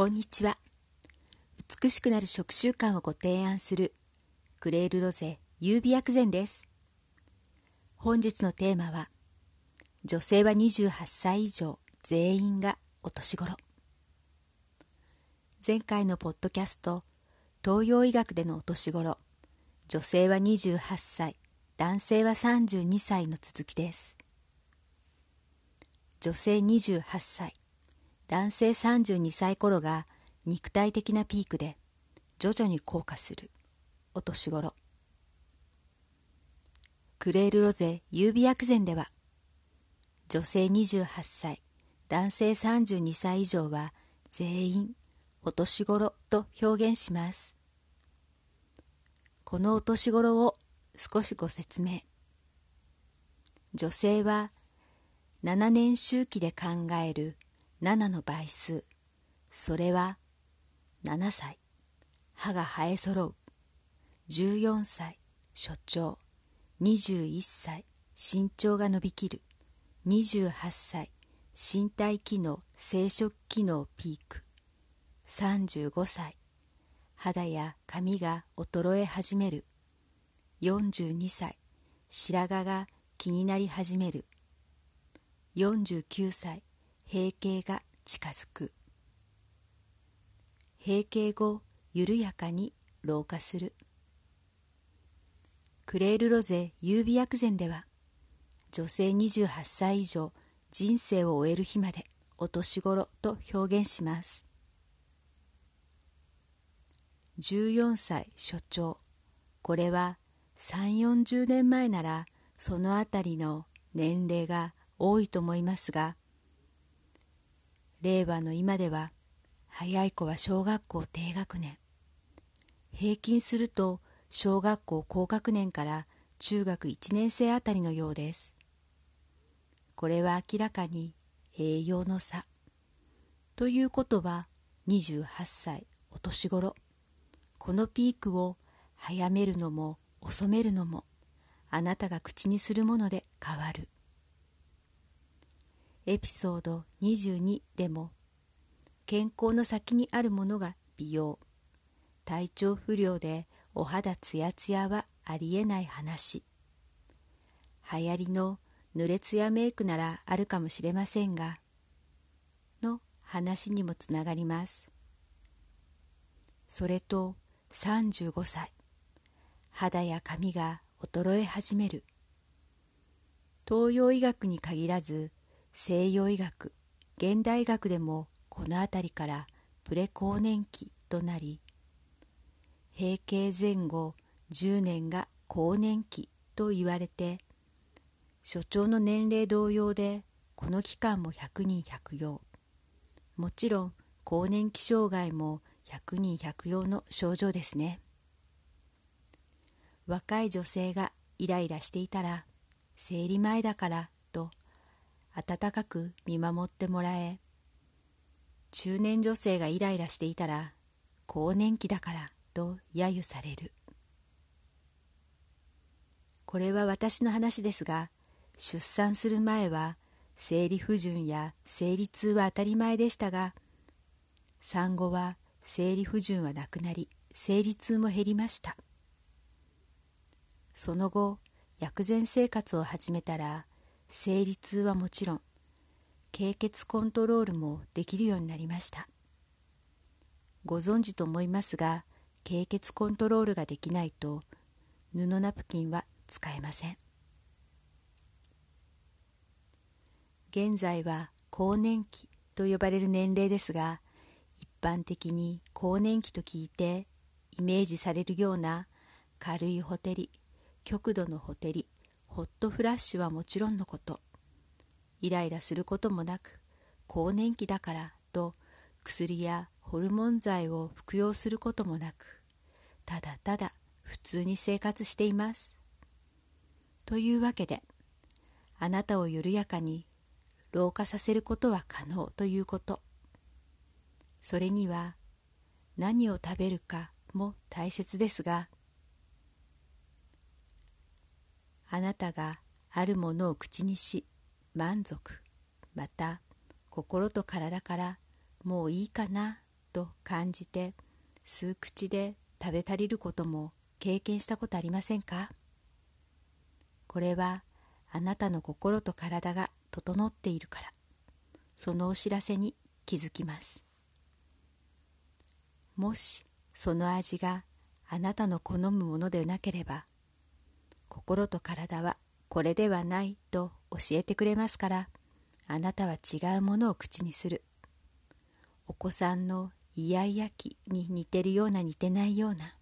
こんにちは。美しくなる食習慣をご提案するクレールロゼ優美薬膳です。本日のテーマは女性は28歳以上全員がお年頃。前回のポッドキャスト東洋医学でのお年頃女性は28歳男性は32歳の続きです。女性28歳男性32歳頃が肉体的なピークで徐々に降下する。お年頃。クレールロゼ優美薬膳では女性28歳男性32歳以上は全員お年頃と表現します。このお年頃を少しご説明。女性は7年周期で考える7の倍数。それは7歳。歯が生えそろう14歳所長。21歳身長が伸びきる。28歳身体機能生殖機能ピーク。35歳肌や髪が衰え始める。42歳白髪が気になり始める。49歳閉経が近づく。閉経後緩やかに老化する。クレールロゼ優美薬膳では女性28歳以上人生を終える日までお年頃と表現します。14歳所長。これは3 4 0年前ならそのあたりの年齢が多いと思いますが令和の今では早い子は小学校低学年。平均すると小学校高学年から中学1年生あたりのようです。これは明らかに栄養の差。ということは28歳お年頃。このピークを早めるのも遅めるのもあなたが口にするもので変わる。エピソード22でも健康の先にあるものが美容。体調不良でお肌ツヤツヤはありえない話。流行りの濡れツヤメイクならあるかもしれませんがの話にもつながります。それと35歳。肌や髪が衰え始める。東洋医学に限らず西洋医学現代医学でもこの辺りからプレ更年期となり閉経前後10年が更年期と言われて所長の年齢同様でこの期間も100人100用もちろん更年期障害も100人100用の症状ですね。若い女性がイライラしていたら生理前だから温かく見守ってもらえ。中年女性がイライラしていたら更年期だからと揶揄される。これは私の話ですが出産する前は生理不順や生理痛は当たり前でしたが産後は生理不順はなくなり生理痛も減りました。その後薬膳生活を始めたら生理痛はもちろん経血コントロールもできるようになりました。ご存知と思いますが経血コントロールができないと布ナプキンは使えません。現在は更年期と呼ばれる年齢ですが一般的に更年期と聞いてイメージされるような軽いほてり極度のほてりホットフラッシュはもちろんのこと。イライラすることもなく更年期だからと薬やホルモン剤を服用することもなくただただ普通に生活しています。というわけであなたを緩やかに老化させることは可能ということ。それには何を食べるかも大切ですがあなたがあるものを口にし満足。また心と体からもういいかなと感じて数口で食べ足りることも経験したことありませんか？これはあなたの心と体が整っているから。そのお知らせに気づきます。もしその味があなたの好むものでなければ心と体はこれではないと教えてくれますからあなたは違うものを口にする。お子さんのイヤイヤ期に似てるような似てないような。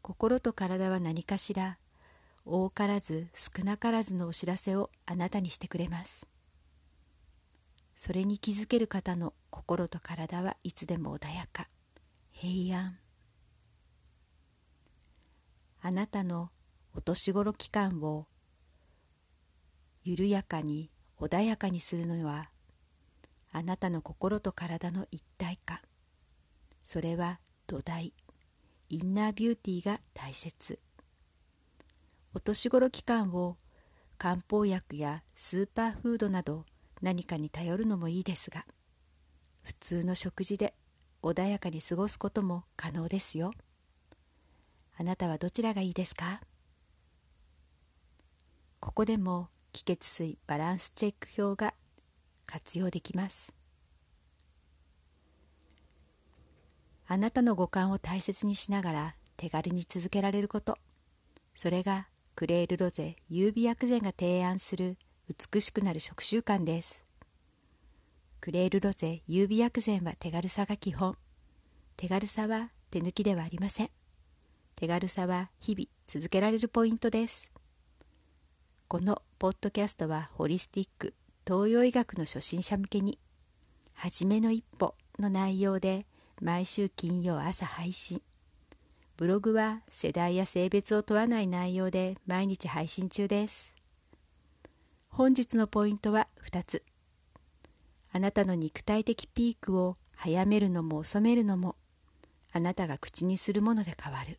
心と体は何かしら多からず少なからずのお知らせをあなたにしてくれます。それに気づける方の心と体はいつでも穏やか平安。あなたのお年頃期間を緩やかに穏やかにするのはあなたの心と体の一体感それは土台。インナービューティーが大切。お年頃期間を漢方薬やスーパーフードなど何かに頼るのもいいですが普通の食事で穏やかに過ごすことも可能ですよ。あなたはどちらがいいですか？ここでも気血水バランスチェック表が活用できます。あなたの五感を大切にしながら手軽に続けられること。それがクレールロゼ優美薬膳が提案する美しくなる食習慣です。クレールロゼ優美薬膳は手軽さが基本。手軽さは手抜きではありません。手軽さは日々続けられるポイントです。このポッドキャストはホリスティック東洋医学の初心者向けに「はじめの一歩」の内容で毎週金曜朝配信。ブログは世代や性別を問わない内容で毎日配信中です。本日のポイントは2つ。あなたの肉体的ピークを早めるのも遅めるのもあなたが口にするもので変わる。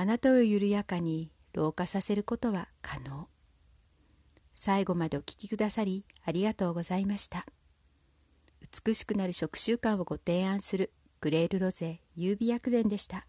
あなたを緩やかに老化させることは可能最後までお聴きくださりありがとうございました。美しくなる食習慣をご提案するグレールロゼ優美薬膳でした。